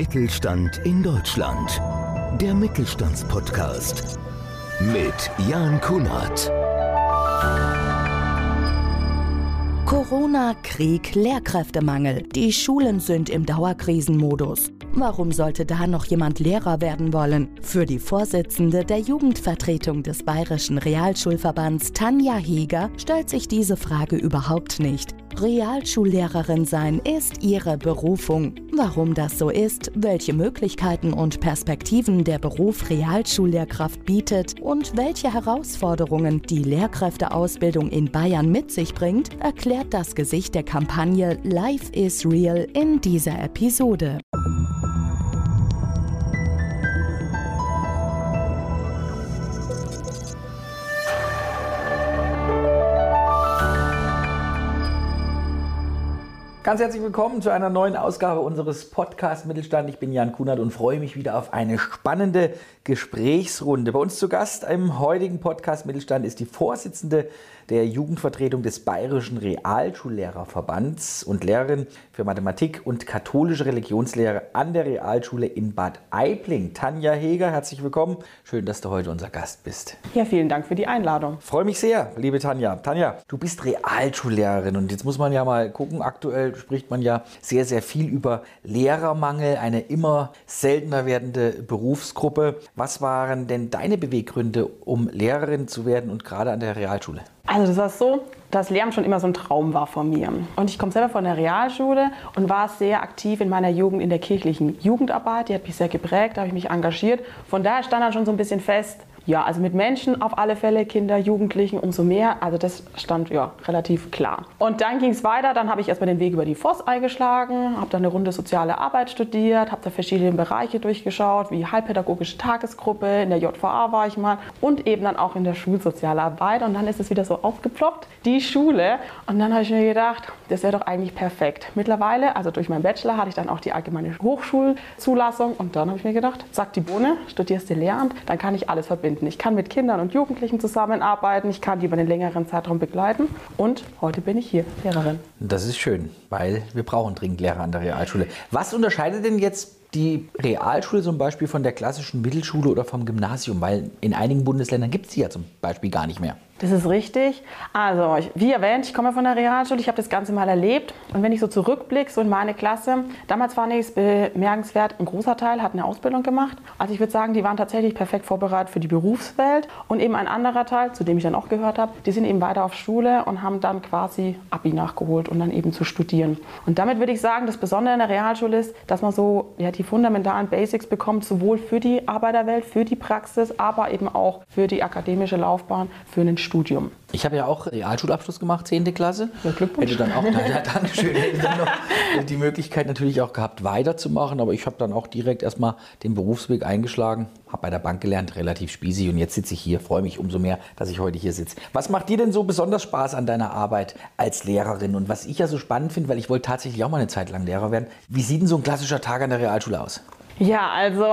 Mittelstand in Deutschland. Der Mittelstandspodcast mit Jan Kunert. Corona, Krieg, Lehrkräftemangel. Die Schulen sind im Dauerkrisenmodus. Warum sollte da noch jemand Lehrer werden wollen? Für die Vorsitzende der Jugendvertretung des Bayerischen Realschulverbands, Tanja Heger, stellt sich diese Frage überhaupt nicht. Realschullehrerin sein ist ihre Berufung. Warum das so ist, welche Möglichkeiten und Perspektiven der Beruf Realschullehrkraft bietet und welche Herausforderungen die Lehrkräfteausbildung in Bayern mit sich bringt, erklärt das Gesicht der Kampagne Life is Real in dieser Episode. Ganz herzlich willkommen zu einer neuen Ausgabe unseres Podcast Mittelstand. Ich bin Jan Kunert und freue mich wieder auf eine spannende Gesprächsrunde. Bei uns zu Gast im heutigen Podcast Mittelstand ist die Vorsitzende der Jugendvertretung des Bayerischen Realschullehrerverbands und Lehrerin für Mathematik und katholische Religionslehre an der Realschule in Bad Aibling. Tanja Heger, herzlich willkommen. Schön, dass du heute unser Gast bist. Ja, vielen Dank für die Einladung. Freue mich sehr, liebe Tanja. Tanja, du bist Realschullehrerin und jetzt muss man ja mal gucken, aktuell spricht man ja sehr, sehr viel über Lehrermangel, eine immer seltener werdende Berufsgruppe. Was waren denn deine Beweggründe, um Lehrerin zu werden und gerade an der Realschule? Also das war so, dass Lehramt schon immer so ein Traum war von mir. Und ich komme selber von der Realschule und war sehr aktiv in meiner Jugend in der kirchlichen Jugendarbeit. Die hat mich sehr geprägt, da habe ich mich engagiert. Von daher stand dann schon so ein bisschen fest, ja, also mit Menschen auf alle Fälle, Kinder, Jugendlichen, umso mehr. Also das stand ja relativ klar. Und dann ging es weiter. Dann habe ich erstmal den Weg über die FOS eingeschlagen, habe dann eine Runde soziale Arbeit studiert, habe da verschiedene Bereiche durchgeschaut, wie heilpädagogische Tagesgruppe, in der JVA war ich mal und eben dann auch in der Schulsozialarbeit. Und dann ist es wieder so aufgeploppt, die Schule. Und dann habe ich mir gedacht, das wäre doch eigentlich perfekt. Mittlerweile, also durch meinen Bachelor, hatte ich dann auch die allgemeine Hochschulzulassung. Und dann habe ich mir gedacht, sag die Bohne, studierst du Lehramt, dann kann ich alles verbinden verbinden. Ich kann mit Kindern und Jugendlichen zusammenarbeiten, ich kann die über einen längeren Zeitraum begleiten und heute bin ich hier Lehrerin. Das ist schön, weil wir brauchen dringend Lehrer an der Realschule. Was unterscheidet denn jetzt die Realschule zum Beispiel von der klassischen Mittelschule oder vom Gymnasium? Weil in einigen Bundesländern gibt es sie ja zum Beispiel gar nicht mehr. Das ist richtig. Also, wie erwähnt, ich komme von der Realschule, ich habe das Ganze mal erlebt. Und wenn ich so zurückblicke, so in meine Klasse, damals fand ich es bemerkenswert, ein großer Teil hat eine Ausbildung gemacht. Also ich würde sagen, die waren tatsächlich perfekt vorbereitet für die Berufswelt. Und eben ein anderer Teil, zu dem ich dann auch gehört habe, die sind eben weiter auf Schule und haben dann quasi Abi nachgeholt und dann eben zu studieren. Und damit würde ich sagen, das Besondere in der Realschule ist, dass man so ja, die fundamentalen Basics bekommt, sowohl für die Arbeiterwelt, für die Praxis, aber eben auch für die akademische Laufbahn, für einen Studium. Ich habe ja auch Realschulabschluss gemacht, 10. Klasse. Ja, Glückwunsch. Hätte dann auch, ja, Dankeschön, hätte dann noch die Möglichkeit natürlich auch gehabt, weiterzumachen. Aber ich habe dann auch direkt erstmal den Berufsweg eingeschlagen, habe bei der Bank gelernt, relativ spießig. Und jetzt sitze ich hier, freue mich umso mehr, dass ich heute hier sitze. Was macht dir denn so besonders Spaß an deiner Arbeit als Lehrerin? Und was ich ja so spannend finde, weil ich wollte tatsächlich auch mal eine Zeit lang Lehrer werden. Wie sieht denn so ein klassischer Tag an der Realschule aus? Ja, also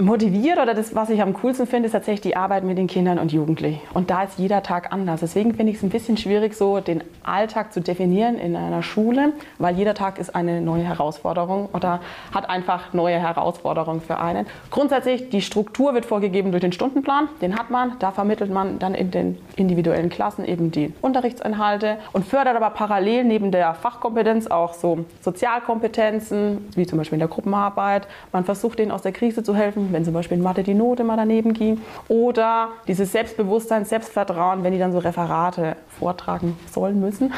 motiviert oder das, was ich am coolsten finde, ist tatsächlich die Arbeit mit den Kindern und Jugendlichen. Und da ist jeder Tag anders. Deswegen finde ich es ein bisschen schwierig, so den Alltag zu definieren in einer Schule, weil jeder Tag ist eine neue Herausforderung oder hat einfach neue Herausforderungen für einen. Grundsätzlich, die Struktur wird vorgegeben durch den Stundenplan, den hat man. Da vermittelt man dann in den individuellen Klassen eben die Unterrichtsinhalte und fördert aber parallel neben der Fachkompetenz auch so Sozialkompetenzen, wie zum Beispiel in der Gruppenarbeit. Man versucht denen aus der Krise zu helfen, wenn zum Beispiel in Mathe die Note mal daneben ging. Oder dieses Selbstbewusstsein, Selbstvertrauen, wenn die dann so Referate vortragen sollen müssen.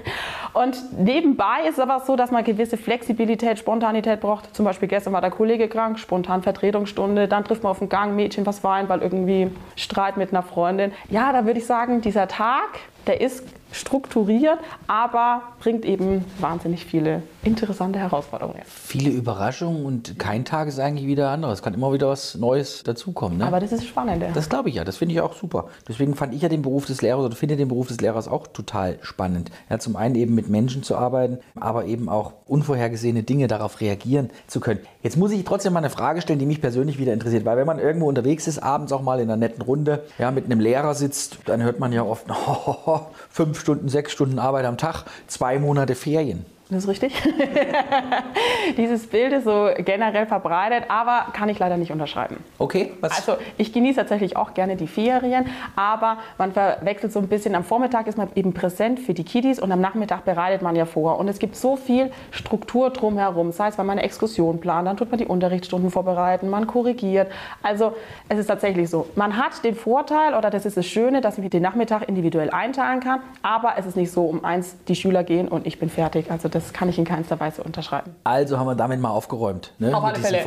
und nebenbei ist es aber so, dass man gewisse Flexibilität, Spontanität braucht. Zum Beispiel gestern war der Kollege krank, spontan Vertretungsstunde, dann trifft man auf den Gang, Mädchen was weint, weil irgendwie Streit mit einer Freundin. Ja, da würde ich sagen, dieser Tag, der ist strukturiert, aber bringt eben wahnsinnig viele interessante Herausforderungen. Viele Überraschungen und kein Tag ist eigentlich wieder anders. Es kann immer wieder was Neues dazukommen. Ne? Aber das ist spannend. Ja. Das glaube ich ja, das finde ich auch super. Deswegen fand ich ja den Beruf des Lehrers oder finde den Beruf des Lehrers auch total spannend. Ja, zum einen eben mit Menschen zu arbeiten, aber eben auch unvorhergesehene Dinge darauf reagieren zu können. Jetzt muss ich trotzdem mal eine Frage stellen, die mich persönlich wieder interessiert, weil wenn man irgendwo unterwegs ist, abends auch mal in einer netten Runde, ja, mit einem Lehrer sitzt, dann hört man ja oft, oh, fünf Stunden, sechs Stunden Arbeit am Tag, zwei Monate Ferien. Das ist richtig. Dieses Bild ist so generell verbreitet, aber kann ich leider nicht unterschreiben. Okay, was? Also ich genieße tatsächlich auch gerne die Ferien, aber man verwechselt so ein bisschen. Am Vormittag ist man eben präsent für die Kiddies und am Nachmittag bereitet man ja vor. Und es gibt so viel Struktur drumherum. Sei es, weil man eine Exkursion plant, dann tut man die Unterrichtsstunden vorbereiten, man korrigiert. Also es ist tatsächlich so. Man hat den Vorteil, oder das ist das Schöne, dass ich den Nachmittag individuell einteilen kann, aber es ist nicht so, um eins die Schüler gehen und ich bin fertig. Also das kann ich in keinster Weise unterschreiben. Also haben wir damit mal aufgeräumt. Ne? Auf alle Fälle.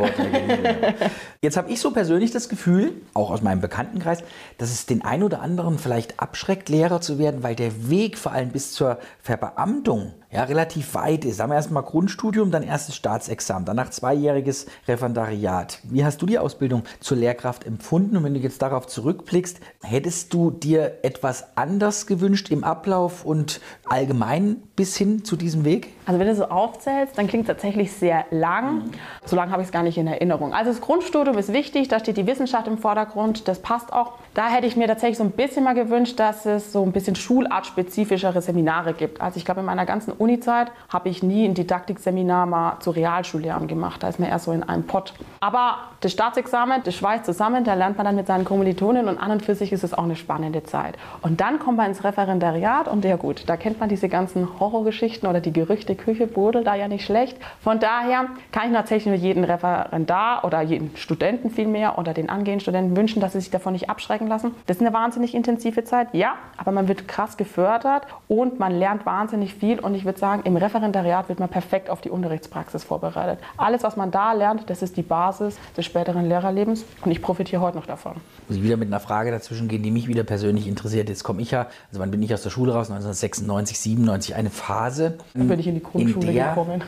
Jetzt habe ich so persönlich das Gefühl, auch aus meinem Bekanntenkreis, dass es den einen oder anderen vielleicht abschreckt, Lehrer zu werden, weil der Weg vor allem bis zur Verbeamtung ja, relativ weit ist. Sagen wir erstmal Grundstudium, dann erstes Staatsexamen, danach zweijähriges Referendariat. Wie hast du die Ausbildung zur Lehrkraft empfunden? Und wenn du jetzt darauf zurückblickst, hättest du dir etwas anders gewünscht im Ablauf und allgemein bis hin zu diesem Weg? Also wenn du so aufzählst, dann klingt es tatsächlich sehr lang. So lange habe ich es gar nicht in Erinnerung. Also das Grundstudium ist wichtig, da steht die Wissenschaft im Vordergrund, das passt auch. Da hätte ich mir tatsächlich so ein bisschen mal gewünscht, dass es so ein bisschen schulartspezifischere Seminare gibt. Also ich glaube, in meiner ganzen Unizeit habe ich nie ein Didaktikseminar mal zu Realschullehrern gemacht. Da ist man eher so in einem Pott. Aber das Staatsexamen, das schweißt zusammen, da lernt man dann mit seinen Kommilitonen und an und für sich ist es auch eine spannende Zeit. Und dann kommt man ins Referendariat und ja gut, da kennt man diese ganzen Horrorgeschichten oder die Gerüchte, Küche brodelt da ja nicht schlecht. Von daher kann ich tatsächlich nur jeden Referendar oder jeden Studenten vielmehr oder den angehenden Studenten wünschen, dass sie sich davon nicht abschrecken lassen. Das ist eine wahnsinnig intensive Zeit, ja, aber man wird krass gefördert und man lernt wahnsinnig viel und ich würde sagen, im Referendariat wird man perfekt auf die Unterrichtspraxis vorbereitet. Alles, was man da lernt, das ist die Basis des späteren Lehrerlebens und ich profitiere heute noch davon. Muss ich wieder mit einer Frage dazwischen gehen, die mich wieder persönlich interessiert. Jetzt komme ich ja, also wann bin ich aus der Schule raus? 1996, 97, eine Phase. Dann bin ich in die Grundschule in der, gekommen.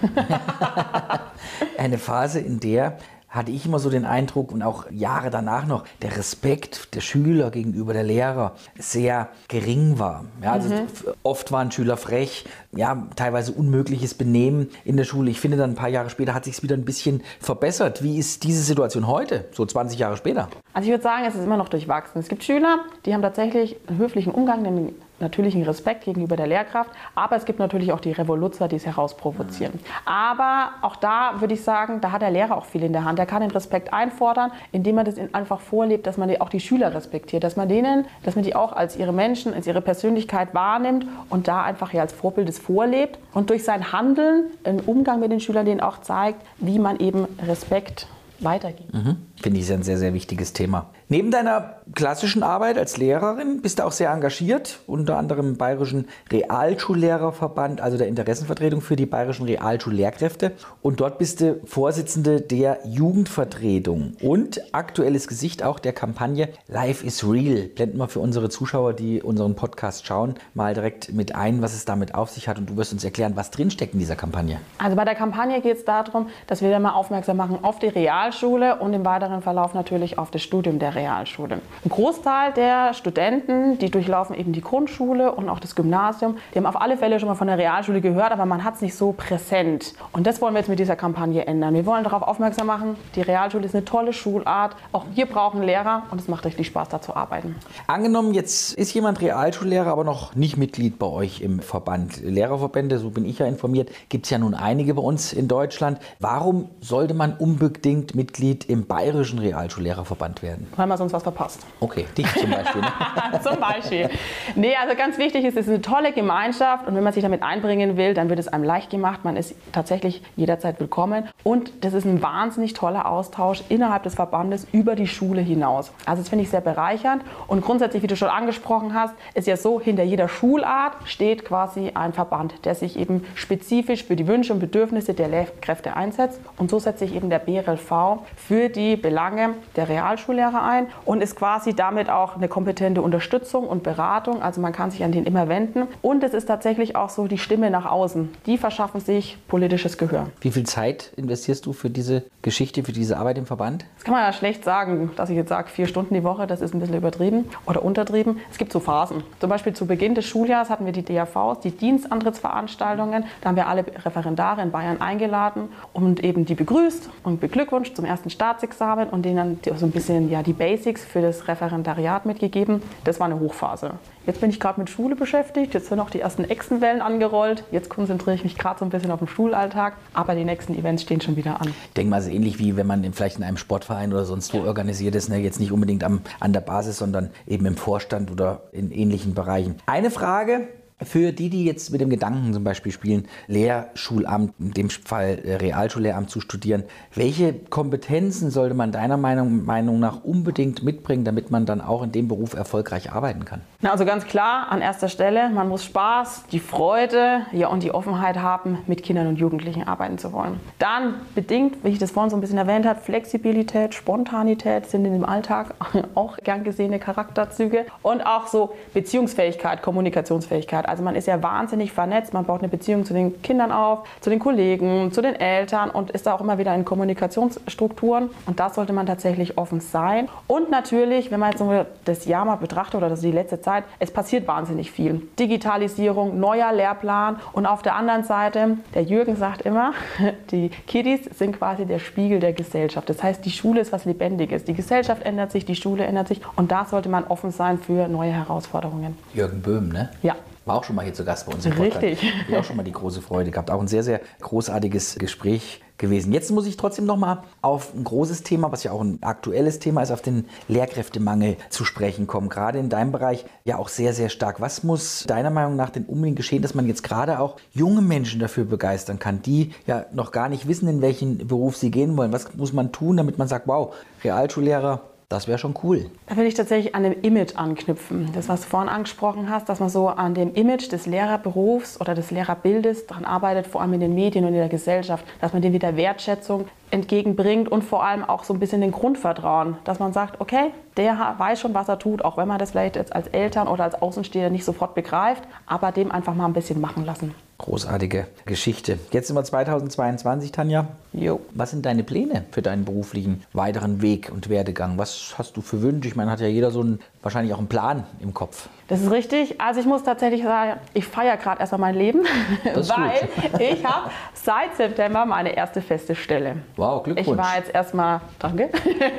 eine Phase, in der hatte ich immer so den Eindruck und auch Jahre danach noch, der Respekt der Schüler gegenüber der Lehrer sehr gering war. Ja, also mhm. Oft waren Schüler frech, ja, teilweise unmögliches Benehmen in der Schule. Ich finde dann ein paar Jahre später hat sich es wieder ein bisschen verbessert. Wie ist diese Situation heute, so 20 Jahre später? Also ich würde sagen, es ist immer noch durchwachsen. Es gibt Schüler, die haben tatsächlich einen höflichen Umgang, natürlichen Respekt gegenüber der Lehrkraft, aber es gibt natürlich auch die Revoluzzer, die es herausprovozieren. Aber auch da würde ich sagen, da hat der Lehrer auch viel in der Hand. Er kann den Respekt einfordern, indem er das einfach vorlebt, dass man auch die Schüler respektiert, dass man denen, dass man die auch als ihre Menschen, als ihre Persönlichkeit wahrnimmt und da einfach ja als Vorbild es vorlebt und durch sein Handeln im Umgang mit den Schülern denen auch zeigt, wie man eben Respekt weitergibt. Mhm. Finde ich ein sehr, sehr wichtiges Thema. Neben deiner klassischen Arbeit als Lehrerin bist du auch sehr engagiert, unter anderem im Bayerischen Realschullehrerverband, also der Interessenvertretung für die bayerischen Realschullehrkräfte. Und dort bist du Vorsitzende der Jugendvertretung und aktuelles Gesicht auch der Kampagne Life is Real. Blenden wir für unsere Zuschauer, die unseren Podcast schauen, mal direkt mit ein, was es damit auf sich hat. Und du wirst uns erklären, was drinsteckt in dieser Kampagne. Also bei der Kampagne geht es darum, dass wir da mal aufmerksam machen auf die Realschule und im weiteren Verlauf natürlich auf das Studium der Realschule. Ein Großteil der Studenten, die durchlaufen eben die Grundschule und auch das Gymnasium, die haben auf alle Fälle schon mal von der Realschule gehört, aber man hat es nicht so präsent. Und das wollen wir jetzt mit dieser Kampagne ändern. Wir wollen darauf aufmerksam machen, die Realschule ist eine tolle Schulart. Auch wir brauchen Lehrer und es macht richtig Spaß, da zu arbeiten. Angenommen, jetzt ist jemand Realschullehrer, aber noch nicht Mitglied bei euch im Verband. Lehrerverbände, so bin ich ja informiert, gibt es ja nun einige bei uns in Deutschland. Warum sollte man unbedingt Mitglied im Bayerischen Realschullehrerverband werden? Weil man sonst was verpasst. Okay, dich zum Beispiel. Ne? zum Beispiel. Nee, also ganz wichtig ist, es ist eine tolle Gemeinschaft und wenn man sich damit einbringen will, dann wird es einem leicht gemacht. Man ist tatsächlich jederzeit willkommen und das ist ein wahnsinnig toller Austausch innerhalb des Verbandes über die Schule hinaus. Also das finde ich sehr bereichernd und grundsätzlich, wie du schon angesprochen hast, ist ja so, hinter jeder Schulart steht quasi ein Verband, der sich eben spezifisch für die Wünsche und Bedürfnisse der Lehrkräfte einsetzt und so setzt sich eben der BRLV für die Belange der Realschullehrer ein und ist quasi damit auch eine kompetente Unterstützung und Beratung. Also man kann sich an den immer wenden. Und es ist tatsächlich auch so die Stimme nach außen. Die verschaffen sich politisches Gehör. Wie viel Zeit investierst du für diese Geschichte, für diese Arbeit im Verband? Das kann man ja schlecht sagen, dass ich jetzt sage, vier Stunden die Woche, das ist ein bisschen übertrieben oder untertrieben. Es gibt so Phasen. Zum Beispiel zu Beginn des Schuljahres hatten wir die DAVs, die Dienstantrittsveranstaltungen. Da haben wir alle Referendare in Bayern eingeladen und eben die begrüßt und beglückwünscht zum ersten Staatsexamen und denen dann so ein bisschen ja, die Basics für das Referendariat mitgegeben. Das war eine Hochphase. Jetzt bin ich gerade mit Schule beschäftigt, jetzt sind auch die ersten Echsenwellen angerollt. Jetzt konzentriere ich mich gerade so ein bisschen auf den Schulalltag, aber die nächsten Events stehen schon wieder an. Ich denke mal, so ähnlich wie wenn man vielleicht in einem Sportverein oder sonst wo ja. organisiert ist, ne? jetzt nicht unbedingt am, an der Basis, sondern eben im Vorstand oder in ähnlichen Bereichen. Eine Frage, für die, die jetzt mit dem Gedanken zum Beispiel spielen, Lehrschulamt, in dem Fall äh, Realschullehramt zu studieren, welche Kompetenzen sollte man deiner Meinung, Meinung nach unbedingt mitbringen, damit man dann auch in dem Beruf erfolgreich arbeiten kann? Na, also ganz klar, an erster Stelle, man muss Spaß, die Freude ja, und die Offenheit haben, mit Kindern und Jugendlichen arbeiten zu wollen. Dann bedingt, wie ich das vorhin so ein bisschen erwähnt habe, Flexibilität, Spontanität sind in dem Alltag auch gern gesehene Charakterzüge und auch so Beziehungsfähigkeit, Kommunikationsfähigkeit. Also man ist ja wahnsinnig vernetzt, man baut eine Beziehung zu den Kindern auf, zu den Kollegen, zu den Eltern und ist da auch immer wieder in Kommunikationsstrukturen. Und da sollte man tatsächlich offen sein. Und natürlich, wenn man jetzt so das Jahr mal betrachtet oder das die letzte Zeit, es passiert wahnsinnig viel. Digitalisierung, neuer Lehrplan und auf der anderen Seite, der Jürgen sagt immer, die Kiddies sind quasi der Spiegel der Gesellschaft. Das heißt, die Schule ist was Lebendiges. Die Gesellschaft ändert sich, die Schule ändert sich und da sollte man offen sein für neue Herausforderungen. Jürgen Böhm, ne? Ja. War auch schon mal hier zu Gast bei uns im Podcast. Richtig. Ich auch schon mal die große Freude gehabt. Auch ein sehr, sehr großartiges Gespräch gewesen. Jetzt muss ich trotzdem noch mal auf ein großes Thema, was ja auch ein aktuelles Thema ist, auf den Lehrkräftemangel zu sprechen kommen. Gerade in deinem Bereich ja auch sehr, sehr stark. Was muss deiner Meinung nach denn unbedingt geschehen, dass man jetzt gerade auch junge Menschen dafür begeistern kann, die ja noch gar nicht wissen, in welchen Beruf sie gehen wollen? Was muss man tun, damit man sagt, wow, Realschullehrer, das wäre schon cool. Da will ich tatsächlich an dem Image anknüpfen. Das, was du vorhin angesprochen hast, dass man so an dem Image des Lehrerberufs oder des Lehrerbildes daran arbeitet, vor allem in den Medien und in der Gesellschaft, dass man dem wieder Wertschätzung entgegenbringt und vor allem auch so ein bisschen den Grundvertrauen, dass man sagt, okay, der weiß schon, was er tut, auch wenn man das vielleicht jetzt als Eltern oder als Außenstehender nicht sofort begreift, aber dem einfach mal ein bisschen machen lassen. Großartige Geschichte. Jetzt sind wir 2022, Tanja. Jo. Was sind deine Pläne für deinen beruflichen weiteren Weg und Werdegang? Was hast du für Wünsche? Ich meine, hat ja jeder so einen, wahrscheinlich auch einen Plan im Kopf. Das ist richtig. Also ich muss tatsächlich sagen, ich feiere gerade erstmal mein Leben, weil ich habe seit September meine erste feste Stelle. Wow, Glückwunsch. Ich war jetzt erstmal, danke,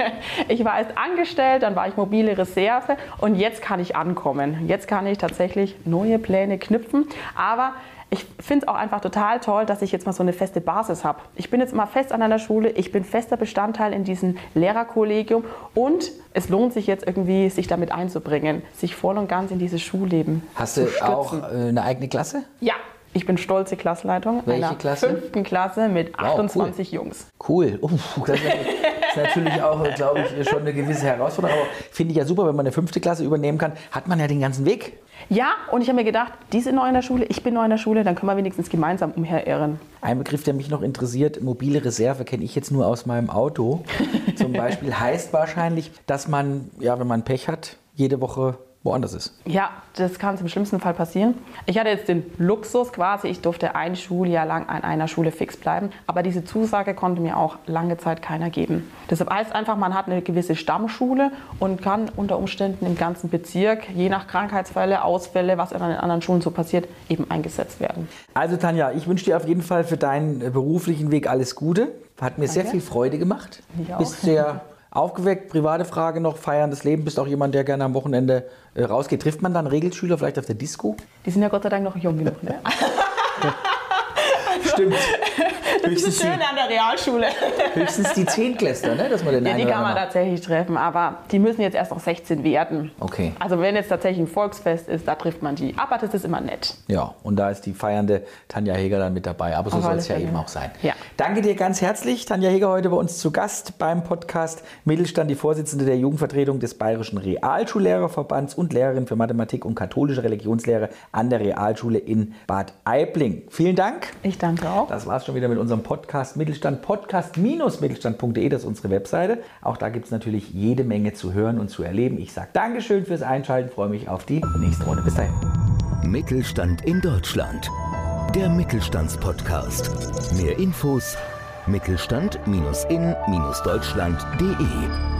ich war erst angestellt, dann war ich mobile Reserve und jetzt kann ich ankommen. Jetzt kann ich tatsächlich neue Pläne knüpfen, aber ich finde es auch einfach total toll, dass ich jetzt mal so eine feste Basis habe. Ich bin jetzt mal fest an einer Schule, ich bin fester Bestandteil in diesem Lehrerkollegium und es lohnt sich jetzt irgendwie, sich damit einzubringen, sich voll und ganz in dieses Schulleben Hast du auch äh, eine eigene Klasse? Ja, ich bin stolze Klassleitung Welche einer Klasse? fünften Klasse mit Wow, 28 Jungs. Cool. Uh, das ist natürlich auch, glaube ich, schon eine gewisse Herausforderung. Aber finde ich ja super, wenn man eine fünfte Klasse übernehmen kann, hat man ja den ganzen Weg. Ja, und ich habe mir gedacht, die sind neu in der Schule, ich bin neu in der Schule, dann können wir wenigstens gemeinsam umherirren. Ein Begriff, der mich noch interessiert, mobile Reserve, kenne ich jetzt nur aus meinem Auto. Zum Beispiel heißt wahrscheinlich, dass man, ja, wenn man Pech hat, jede Woche woanders ist. Ja, das kann im schlimmsten Fall passieren. Ich hatte jetzt den Luxus quasi, ich durfte ein Schuljahr lang an einer Schule fix bleiben, aber diese Zusage konnte mir auch lange Zeit keiner geben. Deshalb heißt einfach, man hat eine gewisse Stammschule und kann unter Umständen im ganzen Bezirk, je nach Krankheitsfälle, Ausfälle, was an den anderen Schulen so passiert, eben eingesetzt werden. Also Tanja, ich wünsche dir auf jeden Fall für deinen beruflichen Weg alles Gute. Hat mir sehr Danke. viel Freude gemacht. Mich auch. Bist sehr aufgeweckt. Private Frage noch, feierndes Leben. Bist auch jemand, der gerne am Wochenende äh, rausgeht. Trifft man dann Regelschüler vielleicht auf der Disco? Die sind ja Gott sei Dank noch jung genug. Ne? Stimmt. Das höchstens, schön an der Realschule. die, höchstens die Zehntklässler, ne? dass man den Ja, die kann man tatsächlich treffen, aber die müssen jetzt erst noch 16 werden. Okay. Also wenn jetzt tatsächlich ein Volksfest ist, da trifft man die. Aber das ist immer nett. Ja, und da ist die feiernde Tanja Heger dann mit dabei. Aber so soll es ja eben auch sein. Ja. Danke dir ganz herzlich. Tanja Heger heute bei uns zu Gast beim Podcast Mittelstand, die Vorsitzende der Jugendvertretung des Bayerischen Realschullehrerverbands und Lehrerin für Mathematik und katholische Religionslehre an der Realschule in Bad Aibling. Vielen Dank. Ich danke auch. Das war es schon wieder mit unserem Podcast Mittelstand. Podcast-mittelstand.de, das ist unsere Webseite. Auch da gibt es natürlich jede Menge zu hören und zu erleben. Ich sage Dankeschön fürs Einschalten, freue mich auf die nächste Runde. Bis dahin. Mittelstand in Deutschland. Der Mittelstandspodcast. Mehr Infos mittelstand-in-deutschland.de